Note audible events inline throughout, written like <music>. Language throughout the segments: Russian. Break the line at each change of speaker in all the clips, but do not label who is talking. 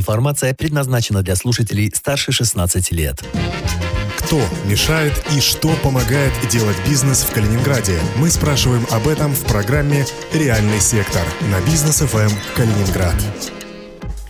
Информация предназначена для слушателей старше 16 лет.
Кто мешает и что помогает делать бизнес в Калининграде? Мы спрашиваем об этом в программе «Реальный сектор» на бизнес ФМ Калининград.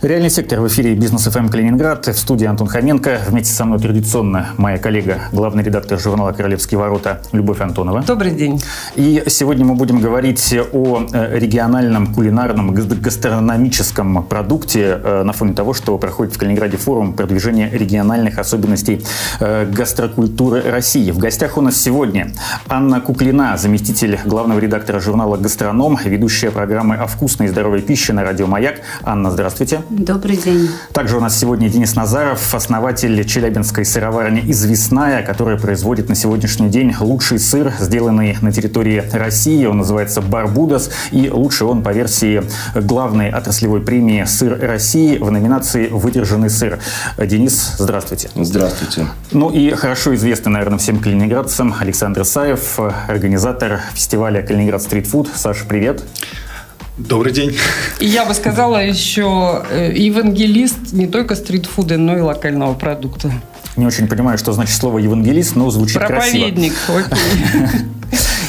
Реальный сектор в эфире Бизнес ФМ Калининград. В студии Антон Хоменко. Вместе со мной традиционно моя коллега, главный редактор журнала «Королевские ворота» Любовь Антонова.
Добрый день.
И сегодня мы будем говорить о э, региональном кулинарном гастрономическом продукте э, на фоне того, что проходит в Калининграде форум продвижения региональных особенностей э, гастрокультуры России. В гостях у нас сегодня Анна Куклина, заместитель главного редактора журнала «Гастроном», ведущая программы о вкусной и здоровой пище на радио «Маяк». Анна, здравствуйте.
Добрый день.
Также у нас сегодня Денис Назаров, основатель Челябинской сыроварни «Известная», которая производит на сегодняшний день лучший сыр, сделанный на территории России. Он называется «Барбудос», и лучший он по версии главной отраслевой премии «Сыр России» в номинации «Выдержанный сыр». Денис, здравствуйте.
Здравствуйте.
Ну и хорошо известный, наверное, всем калининградцам Александр Саев, организатор фестиваля «Калининград стритфуд». Саша, привет.
Добрый день.
Я бы сказала еще э, евангелист не только стритфуда, но и локального продукта.
Не очень понимаю, что значит слово евангелист, но звучит
Проповедник,
красиво.
окей. <laughs>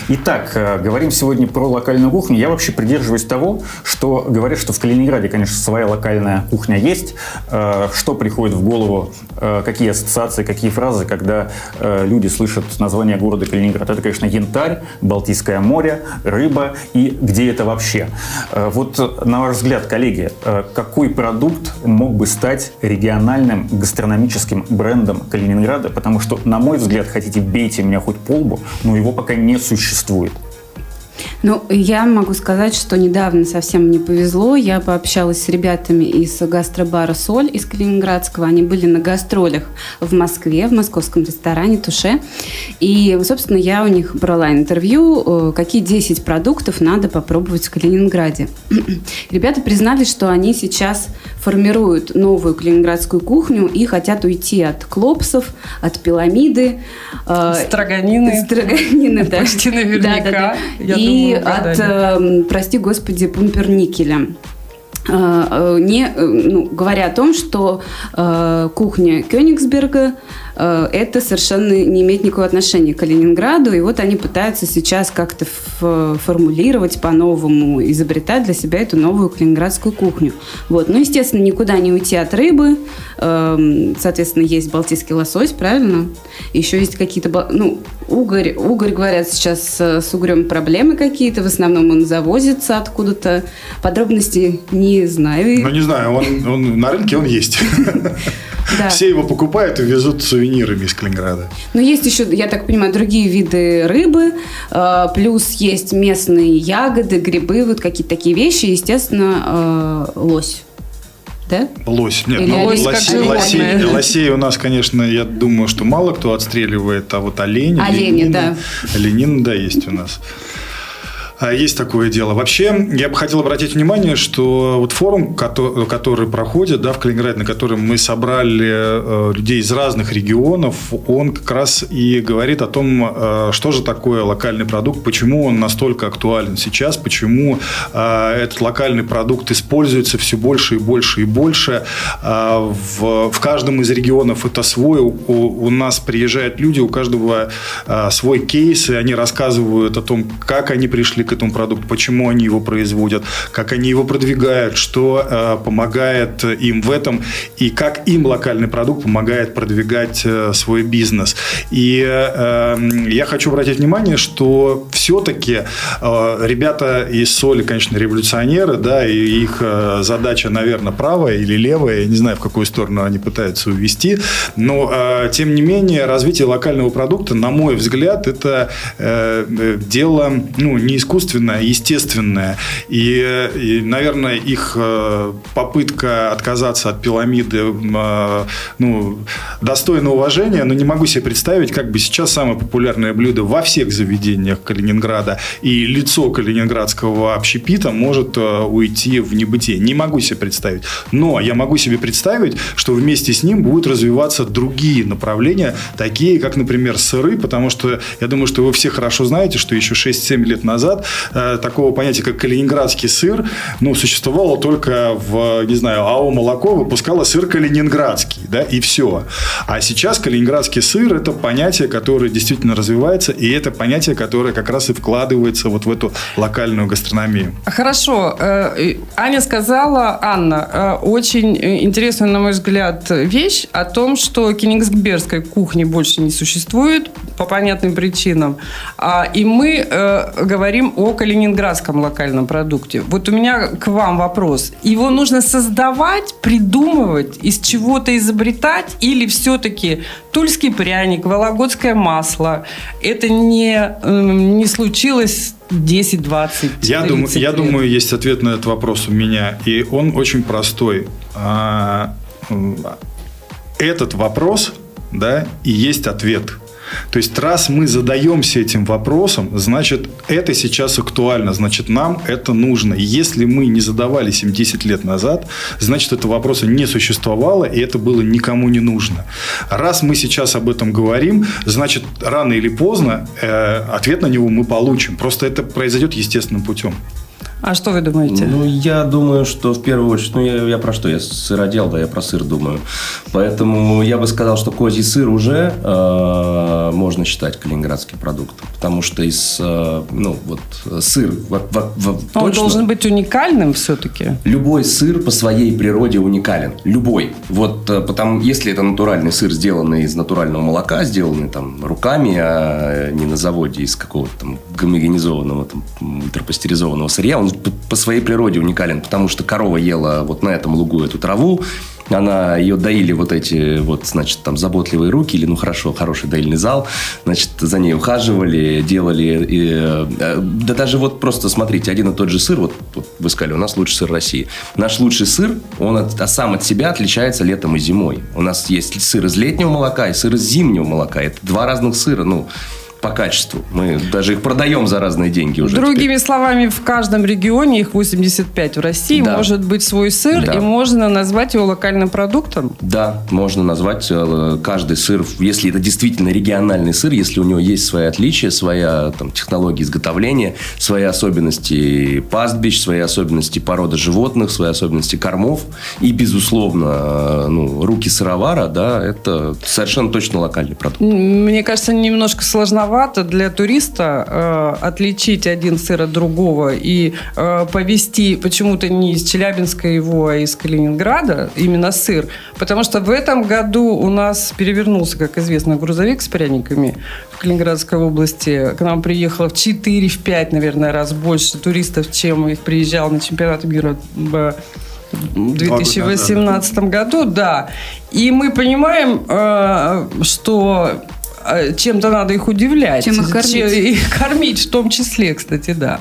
Итак, э, говорим сегодня про локальную кухню. Я вообще придерживаюсь того, что говорят, что в Калининграде, конечно, своя локальная кухня есть. Э, что приходит в голову, э, какие ассоциации, какие фразы, когда люди слышат название города Калининград? Это, конечно, янтарь, Балтийское море, рыба и где это вообще? Вот, на ваш взгляд, коллеги, какой продукт мог бы стать региональным гастрономическим брендом Калининграда? Потому что, на мой взгляд, хотите бейте меня хоть по лбу, но его пока не существует существует?
Ну, я могу сказать, что недавно совсем не повезло. Я пообщалась с ребятами из гастробара «Соль» из Калининградского. Они были на гастролях в Москве, в московском ресторане «Туше». И, собственно, я у них брала интервью, э, какие 10 продуктов надо попробовать в Калининграде. <clears throat> Ребята признались, что они сейчас формируют новую калининградскую кухню и хотят уйти от клопсов, от пиламиды.
Э, строганины.
Строганины, <laughs> да.
Почти наверняка. Да,
да, да. И от, э, прости господи, пумперникеля э, э, не, ну, говоря о том, что э, кухня Кёнигсберга это совершенно не имеет никакого отношения к Калининграду. И вот они пытаются сейчас как-то формулировать по-новому, изобретать для себя эту новую калининградскую кухню. Вот. Ну, естественно, никуда не уйти от рыбы. Эм, соответственно, есть балтийский лосось, правильно? Еще есть какие-то... Ну, угорь, угорь, говорят, сейчас с угрем проблемы какие-то. В основном он завозится откуда-то. Подробности не знаю.
Ну, не знаю. Он, он, на рынке он есть. <laughs>
Да.
Все его покупают и везут сувенирами из Калининграда.
Но есть еще, я так понимаю, другие виды рыбы, э, плюс есть местные ягоды, грибы, вот какие-то такие вещи, естественно, э, лось. Да?
Лось. Нет,
Или
ну,
лось
лосей, лосей, лосей у нас, конечно, я думаю, что мало кто отстреливает, а вот олени,
олени
ленина,
да.
ленина, да, есть у нас. А, есть такое дело. Вообще, я бы хотел обратить внимание, что вот форум, который, который проходит да, в Калининграде, на котором мы собрали э, людей из разных регионов, он как раз и говорит о том, э, что же такое локальный продукт, почему он настолько актуален сейчас, почему э, этот локальный продукт используется все больше и больше и больше. В, в каждом из регионов это свой. У, у нас приезжают люди, у каждого свой кейс, и они рассказывают о том, как они пришли к этому продукту, почему они его производят, как они его продвигают, что э, помогает им в этом и как им локальный продукт помогает продвигать э, свой бизнес. И э, я хочу обратить внимание, что все-таки э, ребята из Соли, конечно, революционеры, да, и их э, задача, наверное, правая или левая, я не знаю, в какую сторону они пытаются увести, но э, тем не менее развитие локального продукта, на мой взгляд, это э, э дело ну, не искусственное, искусственное, естественное. И, и наверное, их э, попытка отказаться от пирамиды э, ну, достойна уважения, но не могу себе представить, как бы сейчас самое популярное блюдо во всех заведениях Калининграда и лицо калининградского общепита может э, уйти в небытие. Не могу себе представить. Но я могу себе представить, что вместе с ним будут развиваться другие направления, такие как, например, сыры, потому что я думаю, что вы все хорошо знаете, что еще 6-7 лет назад э, такого понятия, как калининградский сыр, ну, существовало только в, не знаю, АО «Молоко» выпускало сыр калининградский, да, и все. А сейчас калининградский сыр – это понятие, которое действительно развивается, и это понятие, которое как раз и вкладывается вот в эту локальную гастрономию.
Хорошо. Э, Аня сказала, Анна, э, очень интересную, на мой взгляд, вещь о том, что кенигсбергской кухни больше не существует по понятным причинам. А, и мы э, говорим о калининградском локальном продукте. Вот у меня к вам вопрос. Его нужно создавать, придумывать, из чего-то изобретать или все-таки тульский пряник, вологодское масло это не, эм, не случилось 10-20
я думаю, лет. Я думаю, есть ответ на этот вопрос у меня. И он очень простой. А, этот вопрос да, и есть ответ. То есть, раз мы задаемся этим вопросом, значит, это сейчас актуально, значит, нам это нужно. И если мы не задавались им 10 лет назад, значит, этого вопроса не существовало, и это было никому не нужно. Раз мы сейчас об этом говорим, значит, рано или поздно э, ответ на него мы получим. Просто это произойдет естественным путем.
А что вы думаете?
Ну, я думаю, что в первую очередь, ну, я, я про что? Я сыродел, да, я про сыр думаю. Поэтому я бы сказал, что козий сыр уже э, можно считать калининградским продуктом. Потому что из, э, ну, вот, сыр... В, в, в,
Он точно, должен быть уникальным все-таки?
Любой сыр по своей природе уникален. Любой. Вот, э, потому, если это натуральный сыр, сделанный из натурального молока, сделанный там руками, а не на заводе из какого-то там гомогенизованного, там, ультрапастеризованного сырья, он по своей природе уникален, потому что корова ела вот на этом лугу эту траву, она ее доили вот эти вот, значит, там заботливые руки, или, ну, хорошо, хороший доильный зал, значит, за ней ухаживали, делали, и, э, да даже вот просто смотрите, один и тот же сыр, вот, вот вы сказали, у нас лучший сыр России. Наш лучший сыр, он от, а сам от себя отличается летом и зимой. У нас есть сыр из летнего молока и сыр из зимнего молока. Это два разных сыра, ну, по качеству. Мы даже их продаем за разные деньги уже.
Другими теперь. словами, в каждом регионе, их 85 в России, да. может быть свой сыр, да. и можно назвать его локальным продуктом?
Да, можно назвать э, каждый сыр, если это действительно региональный сыр, если у него есть свои отличия, своя там, технология изготовления, свои особенности пастбищ, свои особенности породы животных, свои особенности кормов, и, безусловно, э, ну, руки сыровара, да, это совершенно точно локальный продукт.
Мне кажется, немножко сложновато сложновато для туриста э, отличить один сыр от другого и э, повезти почему-то не из Челябинска его, а из Калининграда именно сыр. Потому что в этом году у нас перевернулся, как известно, грузовик с пряниками в Калининградской области. К нам приехало в 4-5, наверное, раз больше туристов, чем их приезжал на чемпионат мира в 2018 году, да. И мы понимаем, э, что чем-то надо их удивлять.
Чем их кормить. Чем,
их <laughs> кормить в том числе, кстати, да.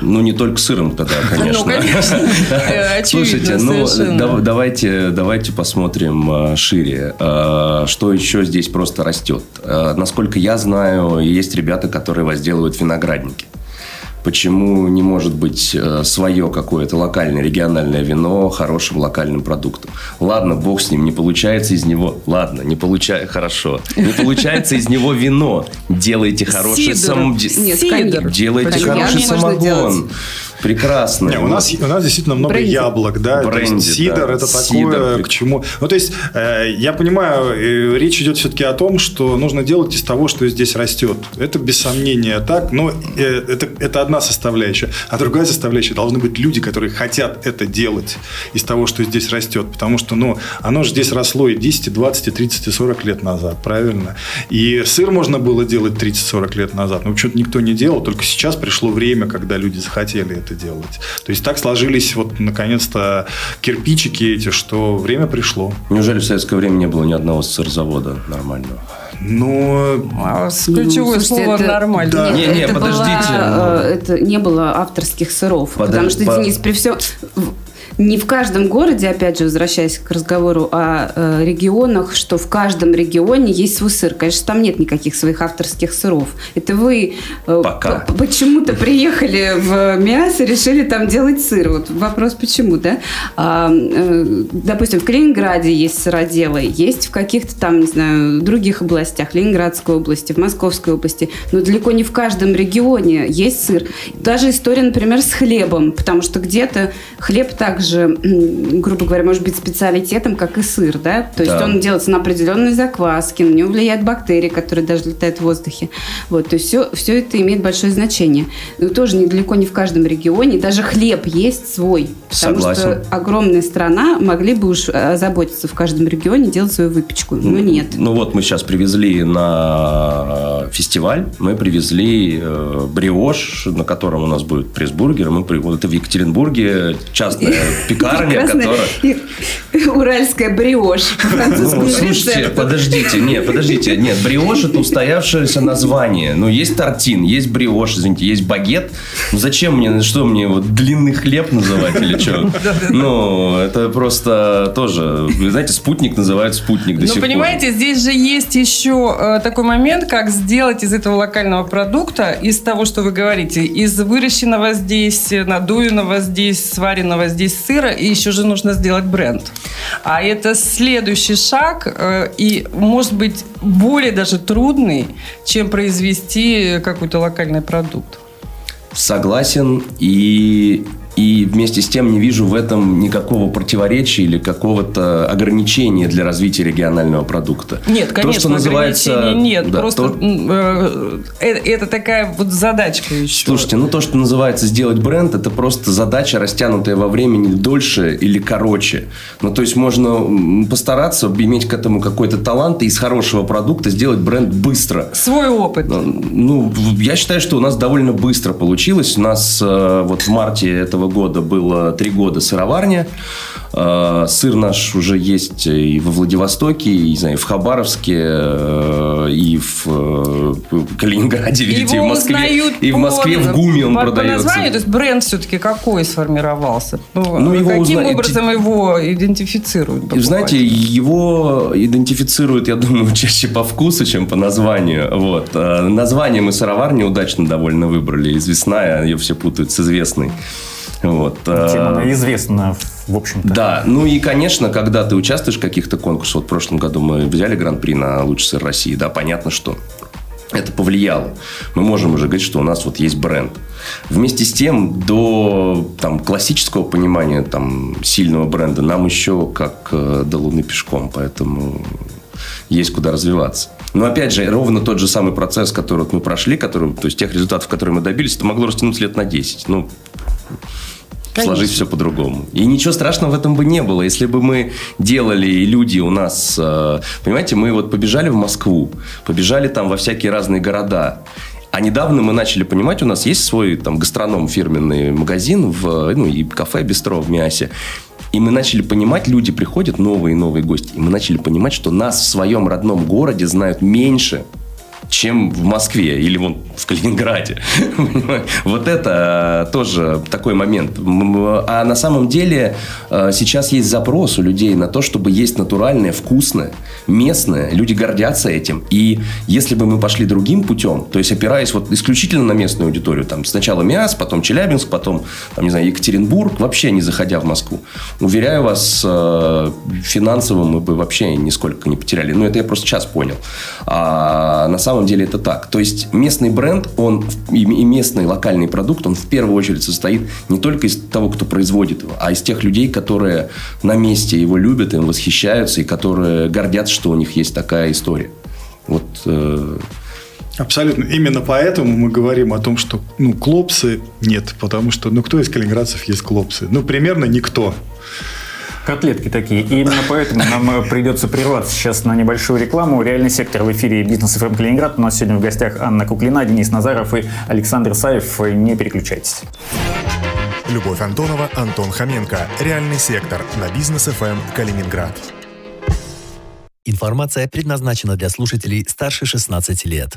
Ну, не только сыром тогда, конечно. Ну,
конечно. <laughs>
Слушайте, ну, давайте, давайте посмотрим а, шире. А, что еще здесь просто растет? Насколько я знаю, есть ребята, которые возделывают виноградники. Почему не может быть э, свое какое-то локальное, региональное вино хорошим локальным продуктом? Ладно, бог с ним, не получается из него... Ладно, не получается... Хорошо. Не получается из него вино. Делайте хороший сам... Делайте хороший самогон прекрасно.
Не, у, нас, у нас действительно много Бренди. яблок, да. Бренди, сидор да. это сидор, такое, к чему. Ну, то есть, э, я понимаю, э, речь идет все-таки о том, что нужно делать из того, что здесь растет. Это без сомнения так, но э, это, это одна составляющая. А другая составляющая должны быть люди, которые хотят это делать из того, что здесь растет. Потому что, ну, оно же здесь росло и 10, и 20, и 30, и 40 лет назад, правильно? И сыр можно было делать 30-40 лет назад, но почему-то никто не делал, только сейчас пришло время, когда люди захотели это это делать. То есть так сложились вот наконец-то кирпичики эти, что время пришло.
Неужели в советское время не было ни одного сырзавода нормального?
Ну,
а ключевое ну, слово это, нормально.
Да. Не, не, подождите. Была,
э, это не было авторских сыров. Подож... Потому что, Денис, при всем не в каждом городе, опять же, возвращаясь к разговору о э, регионах, что в каждом регионе есть свой сыр. Конечно, там нет никаких своих авторских сыров. Это вы э, почему-то приехали в мясо, решили там делать сыр. Вот вопрос почему, да? А, э, допустим, в Калининграде есть сыроделы, есть в каких-то там, не знаю, других областях, Ленинградской области, в Московской области, но далеко не в каждом регионе есть сыр. Даже история, например, с хлебом, потому что где-то хлеб также, грубо говоря, может быть специалитетом, как и сыр, да? То есть да. он делается на определенной закваске, на него влияют бактерии, которые даже летают в воздухе. Вот, то есть все, все это имеет большое значение. Но тоже недалеко не в каждом регионе, даже хлеб есть свой. Потому Согласен. что огромная страна, могли бы уж озаботиться в каждом регионе, делать свою выпечку, но нет.
Ну вот мы сейчас привезли на фестиваль, мы привезли э, бриош, на котором у нас будет пресс-бургер, мы, вот это в Екатеринбурге, частная <laughs> пекарня, которая... <laughs>
Уральская бриош.
Ну, слушайте, подождите, нет, подождите. Нет, бриош – это устоявшееся название. Ну, есть тортин, есть бриош, извините, есть багет. Ну, зачем мне, что мне, вот длинный хлеб называть или что? <laughs> Ну, это просто тоже, вы знаете, спутник называют спутник до
сих
пор.
Ну, понимаете, здесь же есть еще э, такой момент, как сделать из этого локального продукта, из того, что вы говорите, из выращенного здесь, надуянного здесь, сваренного здесь сыра, и еще же нужно сделать бренд. А это следующий шаг, э, и может быть более даже трудный, чем произвести какой-то локальный продукт.
Согласен. И и вместе с тем не вижу в этом никакого противоречия или какого-то ограничения для развития регионального продукта.
Нет, конечно, то, что называется, нет. Да, просто то... э, э, это такая вот задачка еще.
Слушайте, ну то, что называется сделать бренд, это просто задача, растянутая во времени дольше или короче. Ну то есть можно постараться иметь к этому какой-то талант и из хорошего продукта сделать бренд быстро.
Свой опыт.
Ну, ну я считаю, что у нас довольно быстро получилось. У нас э, вот в марте этого года было три года сыроварня. Э, сыр наш уже есть и во Владивостоке, и, не знаю, в Хабаровске, э, и в э, Калининграде, видите, и в Москве. И в Москве в ГУМе он по, продается.
По названию, то есть бренд все-таки какой сформировался? Ну, ну его каким узна... образом его идентифицируют?
Покупатель? Знаете, его идентифицируют, я думаю, <laughs> чаще по вкусу, чем по названию. Вот. Название мы сыроварни удачно довольно выбрали. Известная, ее все путают с известной. Вот.
Тема известна, в общем-то.
Да, ну и, конечно, когда ты участвуешь в каких-то конкурсах, вот в прошлом году мы взяли гран-при на лучший сыр России, да, понятно, что это повлияло. Мы можем уже говорить, что у нас вот есть бренд. Вместе с тем, до там, классического понимания там, сильного бренда нам еще как э, до луны пешком, поэтому есть куда развиваться. Но опять же, ровно тот же самый процесс, который вот мы прошли, который, то есть тех результатов, которые мы добились, это могло растянуться лет на 10. Ну, Конечно. сложить все по-другому. И ничего страшного в этом бы не было, если бы мы делали, люди у нас... Э, понимаете, мы вот побежали в Москву, побежали там во всякие разные города. А недавно мы начали понимать, у нас есть свой там гастроном фирменный магазин в, ну, и кафе Бистро в Миасе. И мы начали понимать, люди приходят, новые и новые гости, и мы начали понимать, что нас в своем родном городе знают меньше, чем в Москве или вон в Калининграде. <laughs> вот это тоже такой момент. А на самом деле э, сейчас есть запрос у людей на то, чтобы есть натуральное, вкусное, местное. Люди гордятся этим. И если бы мы пошли другим путем, то есть опираясь вот исключительно на местную аудиторию, там сначала Миас, потом Челябинск, потом, там, не знаю, Екатеринбург, вообще не заходя в Москву, уверяю вас, э, финансово мы бы вообще нисколько не потеряли. Ну, это я просто сейчас понял. А на самом самом деле это так. То есть местный бренд, он и местный локальный продукт, он в первую очередь состоит не только из того, кто производит его, а из тех людей, которые на месте его любят, им восхищаются и которые гордятся, что у них есть такая история. Вот
э... Абсолютно. Именно поэтому мы говорим о том, что ну, клопсы нет. Потому что ну, кто из калининградцев есть клопсы? Ну, примерно никто
котлетки такие. И именно поэтому нам э, придется прерваться сейчас на небольшую рекламу. Реальный сектор в эфире «Бизнес ФМ Калининград». У нас сегодня в гостях Анна Куклина, Денис Назаров и Александр Саев. Не переключайтесь.
Любовь Антонова, Антон Хоменко. Реальный сектор на Бизнес ФМ Калининград.
Информация предназначена для слушателей старше 16 лет.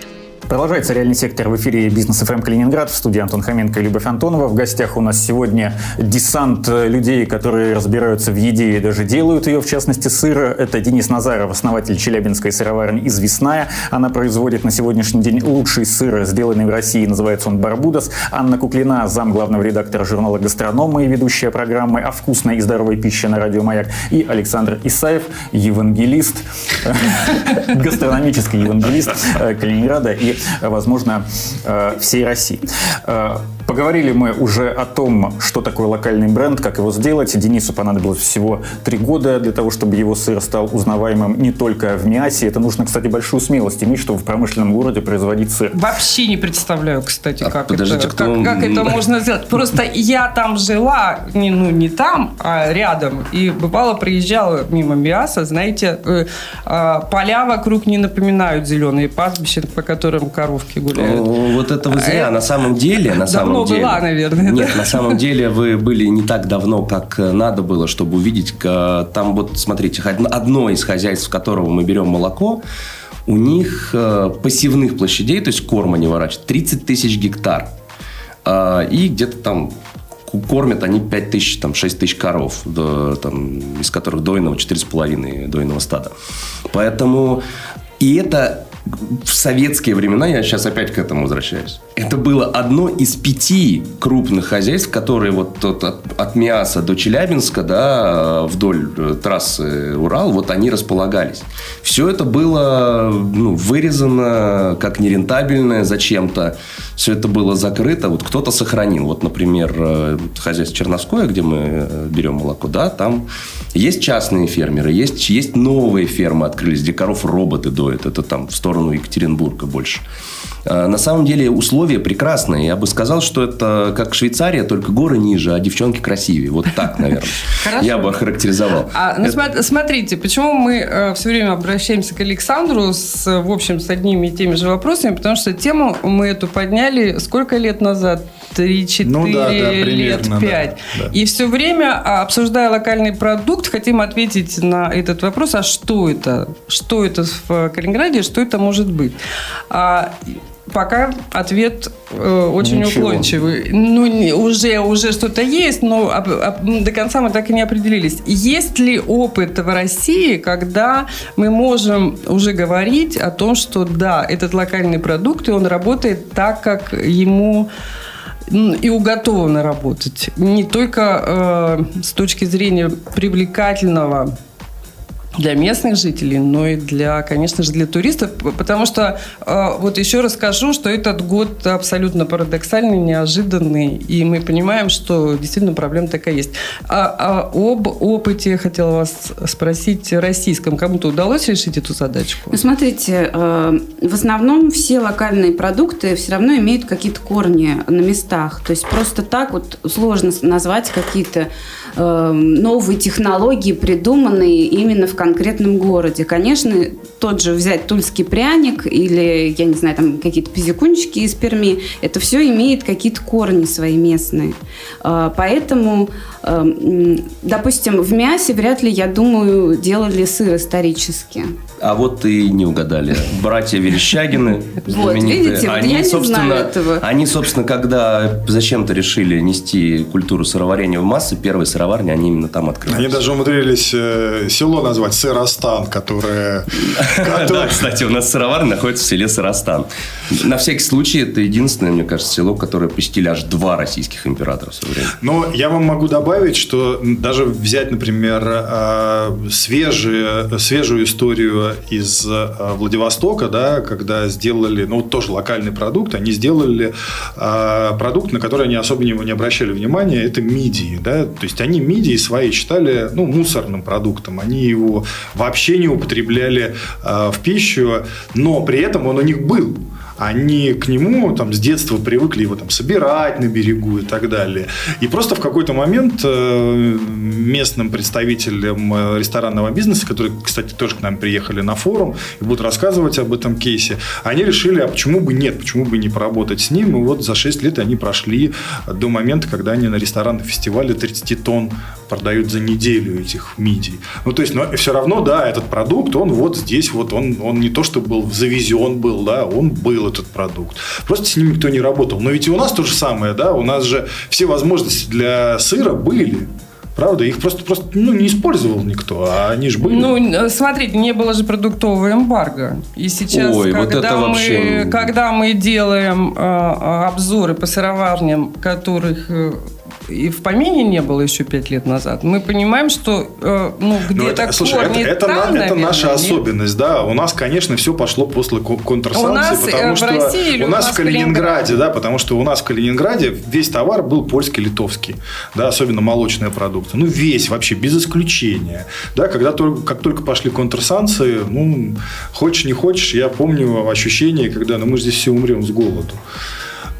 Продолжается реальный сектор в эфире Бизнес ФМ Калининград. В студии Антон Хоменко и Любовь Антонова. В гостях у нас сегодня десант людей, которые разбираются в еде и даже делают ее, в частности сыр. Это Денис Назаров, основатель Челябинской сыроварни «Известная». Она производит на сегодняшний день лучший сыр, сделанный в России. Называется он «Барбудос». Анна Куклина, зам главного редактора журнала «Гастронома» и ведущая программы о вкусной и здоровой пище на радио «Маяк». И Александр Исаев, евангелист, <laughs> гастрономический евангелист Калининграда и возможно, э, всей России. Поговорили мы уже о том, что такое локальный бренд, как его сделать. Денису понадобилось всего три года для того, чтобы его сыр стал узнаваемым не только в Миасе. Это нужно, кстати, большую смелость иметь, чтобы в промышленном городе производить сыр.
Вообще не представляю, кстати, а как, подождите, это, кто... как, как это можно <laughs> сделать. Просто я там жила, не, ну не там, а рядом. И бывало приезжала мимо Миаса, знаете, э, э, поля вокруг не напоминают зеленые пастбища, по которым коровки гуляют.
Вот это вы зря. Э, на самом деле, на самом
давно
деле...
была, наверное.
Нет, на самом деле вы были не так давно, как э, надо было, чтобы увидеть. Там вот, смотрите, одно из хозяйств, которого мы берем молоко, у них э, пассивных площадей, то есть корма не ворачивают, 30 тысяч гектар. А, и где-то там кормят они 5 тысяч, там, 6 тысяч коров, до, там, из которых дойного 4,5 дойного стада. Поэтому и это в советские времена, я сейчас опять к этому возвращаюсь, это было одно из пяти крупных хозяйств, которые вот от, от Миаса до Челябинска, да, вдоль э, трассы Урал, вот они располагались. Все это было ну, вырезано как нерентабельное зачем-то. Все это было закрыто. Вот кто-то сохранил. Вот, например, э, хозяйство Черновское, где мы э, берем молоко, да, там есть частные фермеры, есть, есть новые фермы открылись, где коров роботы доят. Это там в сторону Екатеринбурга больше. А, на самом деле условия прекрасные. Я бы сказал, что это как Швейцария, только горы ниже, а девчонки красивее. Вот так, наверное. Я бы охарактеризовал.
А, ну, смотрите, почему мы э, все время обращаемся к Александру с, в общем, с одними и теми же вопросами, потому что тему мы эту подняли сколько лет назад? 3-4 ну, да, да, лет, 5. Да, да. И все время, а, обсуждая локальный продукт, хотим ответить на этот вопрос, а что это? Что это в Калининграде, что это может быть? А, Пока ответ э, очень Ничего. уклончивый. Ну, уже, уже что-то есть, но об, об, до конца мы так и не определились. Есть ли опыт в России, когда мы можем уже говорить о том, что да, этот локальный продукт, и он работает так, как ему и уготовано работать. Не только э, с точки зрения привлекательного для местных жителей, но и для, конечно же, для туристов, потому что э, вот еще расскажу, что этот год абсолютно парадоксальный, неожиданный, и мы понимаем, что действительно проблема такая есть. А, а об опыте хотела вас спросить российском. Кому-то удалось решить эту задачку?
Ну, смотрите, э, в основном все локальные продукты все равно имеют какие-то корни на местах. То есть просто так вот сложно назвать какие-то новые технологии, придуманные именно в конкретном городе. Конечно, тот же взять тульский пряник или, я не знаю, там какие-то пизикунчики из Перми, это все имеет какие-то корни свои местные. А, поэтому, эм, допустим, в мясе вряд ли, я думаю, делали сыр исторически.
А вот и не угадали. Братья Верещагины,
вот, видите, вот они, я собственно, не знаю этого.
Они, собственно, когда зачем-то решили нести культуру сыроварения в массы, первые сыроварни, они именно там открылись.
Они даже умудрились э, село назвать Сыростан, которое... <laughs>
Да, кстати, у нас сыроварня находится в селе Сыростан. На всякий случай, это единственное, мне кажется, село, которое посетили аж два российских императора в свое время.
Но я вам могу добавить, что даже взять, например, свежие, свежую историю из э, Владивостока, да, когда сделали, ну, тоже локальный продукт, они сделали э, продукт, на который они особо не, обращали внимания, это мидии, да, то есть они мидии свои считали, ну, мусорным продуктом, они его вообще не употребляли в пищу, но при этом он у них был. они к нему там с детства привыкли его там собирать на берегу и так далее. И просто в какой-то момент э, местным представителям э, ресторанного бизнеса, которые, кстати, тоже к нам приехали на форум и будут рассказывать об этом кейсе, они решили, а почему бы нет, почему бы не поработать с ним. И вот за 6 лет они прошли до момента, когда они на ресторанном фестивале 30 тонн продают за неделю этих мидий. Ну, то есть, но все равно, да, этот продукт, он вот здесь, вот он, он не то, что был завезен был, да, он был этот продукт. Просто с ним никто не работал. Но ведь и у нас то же самое, да, у нас же все возможности для сыра были. Правда? Их просто, просто ну, не использовал никто, а они же были.
Ну, смотрите, не было же продуктового эмбарго. И сейчас,
Ой,
когда,
вот это
мы,
вообще-
когда мы делаем э, обзоры по сыроварням, которых э, и в помине не было еще пять лет назад, мы понимаем, что э, ну,
Ну,
где-то
это, слушай, это, это,
там,
на- это
наверное,
наша
нет?
особенность, да. У нас, конечно, все пошло после ко- контрсанкций,
У нас, э,
потому
в
что
России
у
у
нас в Калининграде, да, потому что у нас в Калининграде весь товар был польский, литовский, да, особенно молочные продукты. Ну, весь вообще, без исключения. Да, когда только, как только пошли контрсанкции, ну, хочешь не хочешь, я помню ощущение, когда, ну, мы же здесь все умрем с голоду.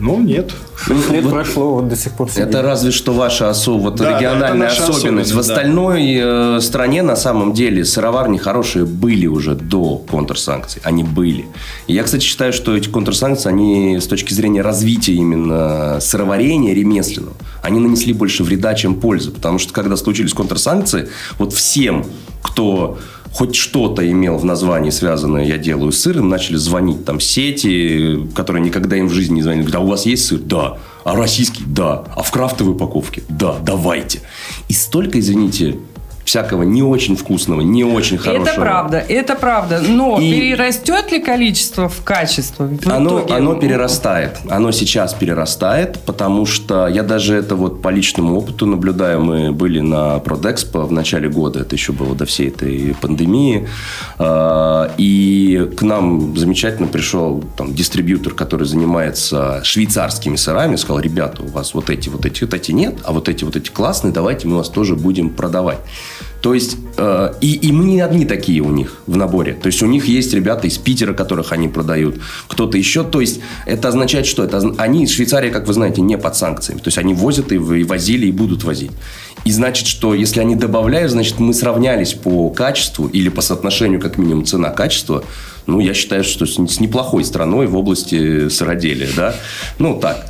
Ну, нет.
Шесть лет прошло, вот до сих пор сидим.
Это разве что ваша осо- вот
Да, да,
региональная
наша
особенность. В
особенность, да.
остальной э, стране на самом деле сыроварни хорошие были уже до контрсанкций. Они были. И я, кстати, считаю, что эти контрсанкции, они с точки зрения развития именно сыроварения ремесленного, они нанесли больше вреда, чем пользы. Потому что когда случились контрсанкции, вот всем, кто хоть что-то имел в названии связанное «я делаю сыр», им начали звонить там сети, которые никогда им в жизни не звонили. Говорят, а у вас есть сыр? Да. А российский? Да. А в крафтовой упаковке? Да. Давайте. И столько, извините, всякого не очень вкусного, не очень хорошего.
Это правда, это правда. Но
И-
перерастет ли количество в качество? В
Оно,
итоге?
оно перерастает. Оно сейчас перерастает, потому что я даже это вот по личному опыту наблюдаю. Мы были на Продэкспо в начале года, это еще было до всей этой пандемии. А, И к нам замечательно пришел там, дистрибьютор, который занимается швейцарскими сырами, сказал, ребята, у вас вот эти, вот эти, вот эти нет, а вот эти, вот эти классные, давайте мы вас тоже будем продавать. То есть, э, и, и мы не одни такие у них в наборе. То есть, у них есть ребята из Питера, которых они продают, кто-то еще. То есть, это означает, что это, они, Швейцария, как вы знаете, не под санкциями. То есть, они возят и, и возили, и будут возить. И значит, что если они добавляют, значит, мы сравнялись по качеству или по соотношению, как минимум, цена-качество. Ну, я считаю, что с неплохой страной в области сыроделия, да. Ну, так.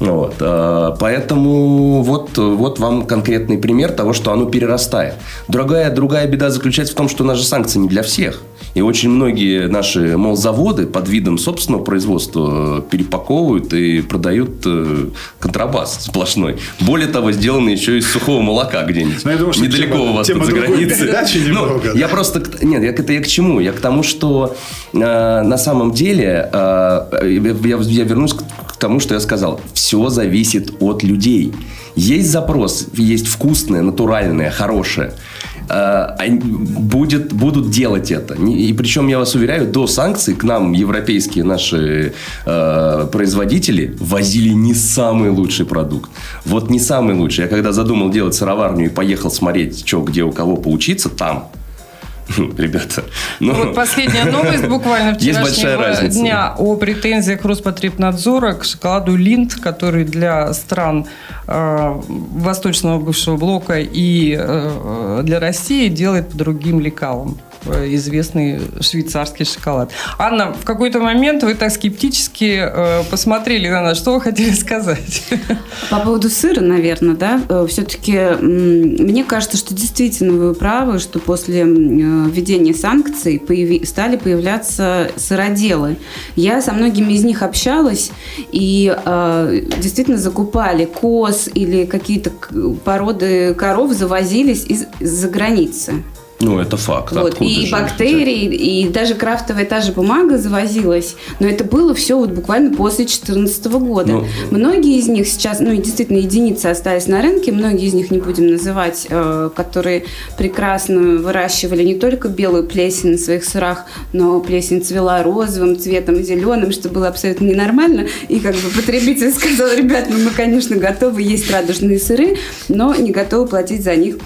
Вот, э, поэтому вот, вот вам конкретный пример того, что оно перерастает. Другая, другая беда заключается в том, что у нас же санкции не для всех. И очень многие наши молзаводы под видом собственного производства э, перепаковывают и продают э, контрабас сплошной. Более того, сделаны еще из сухого молока где-нибудь.
Ну, думаю,
Недалеко
тема-
у вас
тема
тут за границей. Ну,
немного, да.
я просто... Нет, я, к- это я к чему? Я к тому, что э, на самом деле э, я, я вернусь к, к тому, что я сказал. Все зависит от людей. Есть запрос, есть вкусное, натуральное, хорошее. Э, будет, будут делать это. И причем, я вас уверяю, до санкций к нам европейские наши э, производители возили не самый лучший продукт. Вот не самый лучший. Я когда задумал делать сыроварню и поехал смотреть, что где у кого поучиться, там <laughs> ребята. Ну,
Вот последняя новость буквально <laughs> вчерашнего дня о претензиях Роспотребнадзора к шоколаду Линд, который для стран э, Восточного бывшего блока и э, для России делает по другим лекалам известный швейцарский шоколад. Анна, в какой-то момент вы так скептически э, посмотрели на нас. Что вы хотели <laughs> сказать?
По поводу сыра, наверное, да, все-таки мне кажется, что действительно вы правы, что после э, введения санкций появи- стали появляться сыроделы. Я со многими из них общалась и э, действительно закупали коз или какие-то породы коров завозились из- из-за границы.
Ну, это факт.
Вот,
Откуда
и
же
бактерии, и даже крафтовая та же бумага завозилась. Но это было все вот буквально после 2014 года.
Ну,
многие из них сейчас, ну и действительно единицы остались на рынке, многие из них не будем называть, э, которые прекрасно выращивали не только белую плесень на своих сырах, но плесень цвела розовым цветом, зеленым, что было абсолютно ненормально. И как бы потребитель сказал, ребят, ну мы, конечно, готовы есть радужные сыры, но не готовы платить за них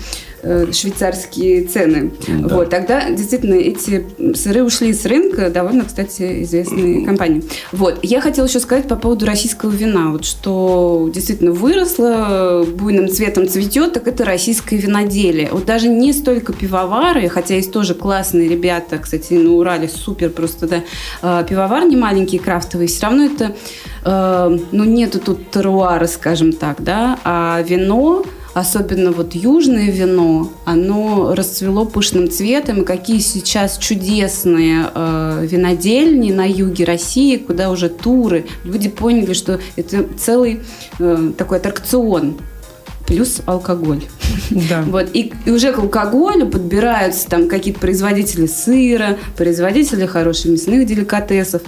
швейцарские цены. Да. Вот, тогда действительно эти сыры ушли с рынка, довольно, кстати, известные компании. Вот, я хотела еще сказать по поводу российского вина, вот что действительно выросло, буйным цветом цветет, так это российское виноделие. Вот даже не столько пивовары, хотя есть тоже классные ребята, кстати, на Урале супер просто, да, а, пивовар не маленький, крафтовый, все равно это, э, ну, нету тут теруара, скажем так, да, а вино, особенно вот южное вино, оно расцвело пышным цветом. И какие сейчас чудесные э, винодельни на юге России, куда уже туры. Люди поняли, что это целый э, такой аттракцион плюс алкоголь. Да. <laughs> Вот. И, и уже к алкоголю подбираются там какие-то производители сыра, производители хороших мясных деликатесов.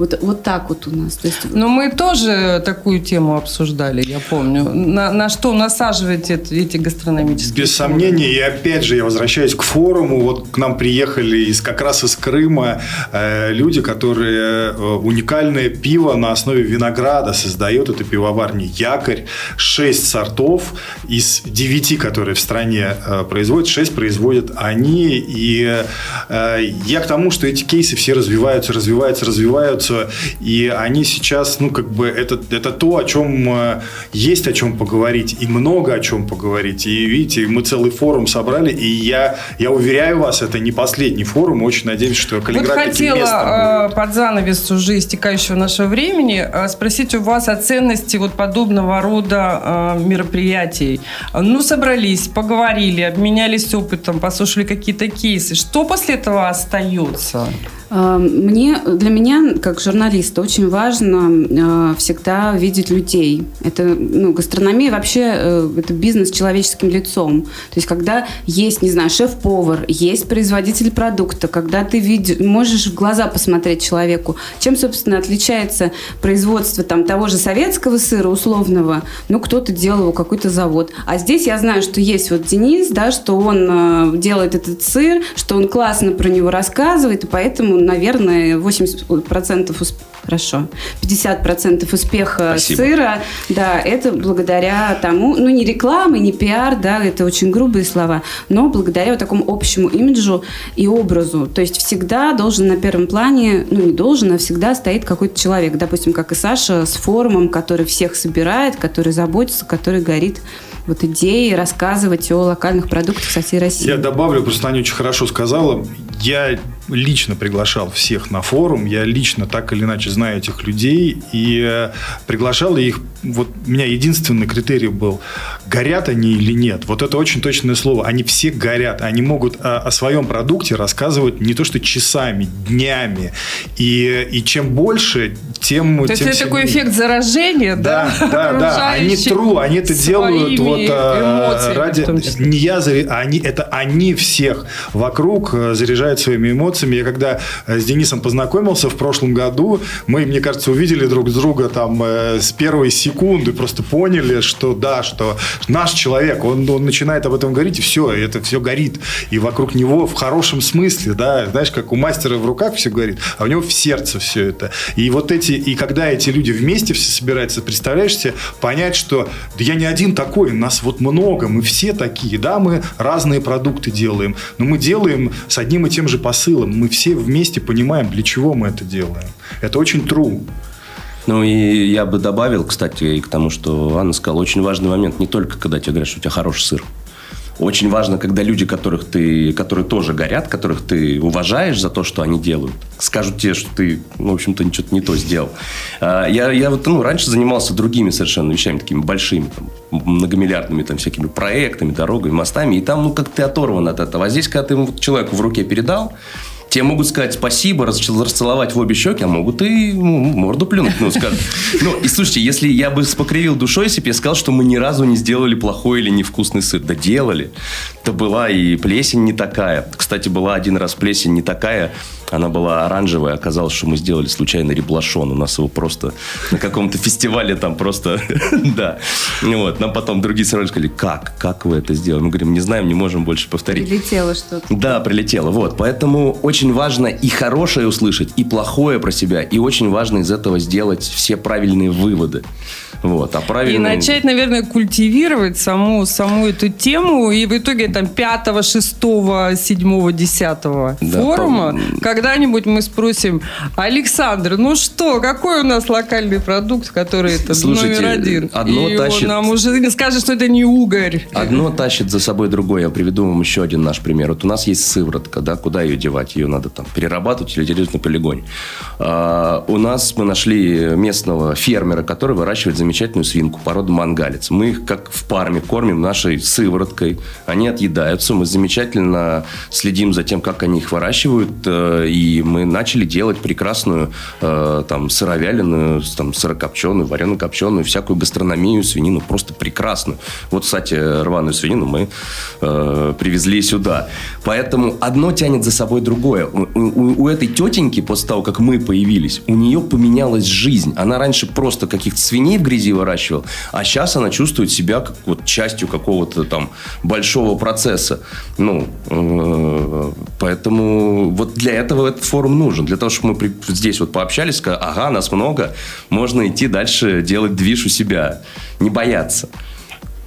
Вот, вот так вот у нас. То есть...
Но мы тоже такую тему обсуждали, я помню. На, на что насаживать эти, эти гастрономические
Без темы? сомнений. И опять же, я возвращаюсь к форуму. Вот к нам приехали из, как раз из Крыма э, люди, которые э, уникальное пиво на основе винограда создают. Это пивоварни «Якорь». Шесть сортов из девяти, которые в стране э, производят. Шесть производят они. И э, я к тому, что эти кейсы все развиваются, развиваются, развиваются развиваются, и они сейчас, ну, как бы, это, это то, о чем э, есть о чем поговорить, и много о чем поговорить. И видите, мы целый форум собрали, и я, я уверяю вас, это не последний форум, очень надеюсь, что
Калининград Вот хотела э, под занавес уже истекающего нашего времени э, спросить у вас о ценности вот подобного рода мероприятий. Ну, собрались, поговорили, обменялись опытом, послушали какие-то кейсы. Что после этого остается?
Мне, для меня, как журналиста, очень важно всегда видеть людей. Это, ну, гастрономия вообще, э, это бизнес с человеческим лицом. То есть, когда есть, не знаю, шеф-повар, есть производитель продукта, когда ты видишь, можешь в глаза посмотреть человеку, чем, собственно, отличается производство там того же советского сыра условного, ну, кто-то делал его, какой-то завод. А здесь я знаю, что есть вот Денис, да, что он э, делает этот сыр, что он классно про него рассказывает, и поэтому наверное, 80% успеха хорошо. 50% успеха Спасибо. сыра, да, это благодаря тому, ну, не реклама, не пиар, да, это очень грубые слова, но благодаря вот такому общему имиджу и образу. То есть всегда должен на первом плане, ну, не должен, а всегда стоит какой-то человек, допустим, как и Саша, с форумом, который всех собирает, который заботится, который горит вот идеей рассказывать о локальных продуктах со всей России.
Я добавлю, просто Аня очень хорошо сказала. Я лично приглашал всех на форум, я лично так или иначе знаю этих людей, и э, приглашал их, вот у меня единственный критерий был, горят они или нет. Вот это очень точное слово. Они все горят, они могут о, о своем продукте рассказывать не то что часами, днями, и, и чем больше, тем
То есть это такой эффект заражения, да?
Да, да, да. Они тру, они это делают вот э, ради... Не я, а они, это они всех вокруг э, заряжают своими эмоциями, эмоциями. Я когда э, с Денисом познакомился в прошлом году, мы, мне кажется, увидели друг друга там э, с первой секунды, просто поняли, что да, что наш человек, он, он начинает об этом говорить, и все, это все горит. И вокруг него в хорошем смысле, да, знаешь, как у мастера в руках все горит, а у него в сердце все это. И вот эти, и когда эти люди вместе все собираются, представляешь себе, понять, что да я не один такой, нас вот много, мы все такие, да, мы разные продукты делаем, но мы делаем с одним и тем же посылом мы все вместе понимаем, для чего мы это делаем. Это очень true.
Ну, и я бы добавил, кстати, и к тому, что Анна сказала, очень важный момент, не только когда тебе говорят, что у тебя хороший сыр. Очень важно, когда люди, которых ты, которые тоже горят, которых ты уважаешь за то, что они делают, скажут тебе, что ты, ну, в общем-то, что-то не то сделал. А, я, я вот, ну, раньше занимался другими совершенно вещами, такими большими, там, многомиллиардными там всякими проектами, дорогами, мостами, и там, ну, как ты оторван от этого. А здесь, когда ты ему человеку в руке передал, Тебе могут сказать спасибо, расцеловать в обе щеки, а могут и ну, морду плюнуть. Ну, скажут. ну, и слушайте, если я бы покривил душой, если бы я сказал, что мы ни разу не сделали плохой или невкусный сыр. Да делали. То была и плесень не такая. Кстати, была один раз плесень не такая. Она была оранжевая, оказалось, что мы сделали случайно реблашон. У нас его просто на каком-то фестивале там просто, <laughs> да. Вот, нам потом другие сразу сказали, как, как вы это сделали? Мы говорим, не знаем, не можем больше повторить.
Прилетело что-то.
Да, прилетело, вот. Поэтому очень важно и хорошее услышать, и плохое про себя, и очень важно из этого сделать все правильные выводы. Вот, а правильно...
И начать, наверное, культивировать саму, саму эту тему, и в итоге там 5, 6, 7, 10 да, форума, по... когда-нибудь мы спросим, Александр, ну что, какой у нас локальный продукт, который это
Слушайте,
номер один?
Одно
и
тащит...
он нам уже скажет, что это не угорь.
Одно тащит за собой другое. Я приведу вам еще один наш пример. Вот у нас есть сыворотка, да, куда ее девать? Ее надо там перерабатывать или делать на полигоне. А, у нас мы нашли местного фермера, который выращивает замечательную свинку породы мангалец. Мы их как в парме кормим нашей сывороткой. Они отъедаются. Мы замечательно следим за тем, как они их выращивают. Э, и мы начали делать прекрасную э, там сыровяленую, там сырокопченую, варено-копченую, всякую гастрономию, свинину. Просто прекрасно. Вот, кстати, рваную свинину мы э, привезли сюда. Поэтому одно тянет за собой другое. У, у, у этой тетеньки, после того, как мы появились, у нее поменялась жизнь. Она раньше просто каких-то свиней в грязи выращивала, а сейчас она чувствует себя как вот частью какого-то там большого процесса. Ну, э, поэтому вот для этого этот форум нужен. Для того, чтобы мы здесь вот пообщались, сказали, ага, нас много, можно идти дальше делать движ у себя. Не бояться.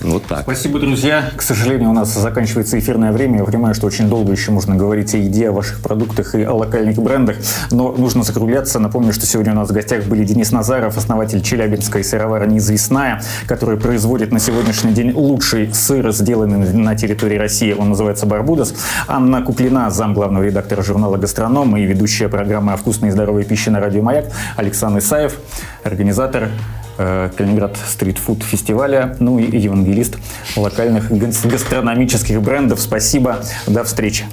Вот так.
Спасибо, друзья. К сожалению, у нас заканчивается эфирное время. Я понимаю, что очень долго еще можно говорить о еде, о ваших продуктах и о локальных брендах, но нужно закругляться. Напомню, что сегодня у нас в гостях были Денис Назаров, основатель Челябинской сыроварни «Известная», который производит на сегодняшний день лучший сыр, сделанный на территории России. Он называется «Барбудос». Анна Куклина, зам главного редактора журнала «Гастроном» и ведущая программы о вкусной и здоровой пище на радио «Маяк». Александр Исаев, организатор Калининград стритфуд фестиваля, ну и евангелист локальных гастрономических брендов. Спасибо, до встречи.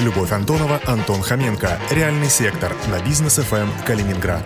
Любовь Антонова, Антон Хоменко. Реальный сектор на бизнес ФМ Калининград.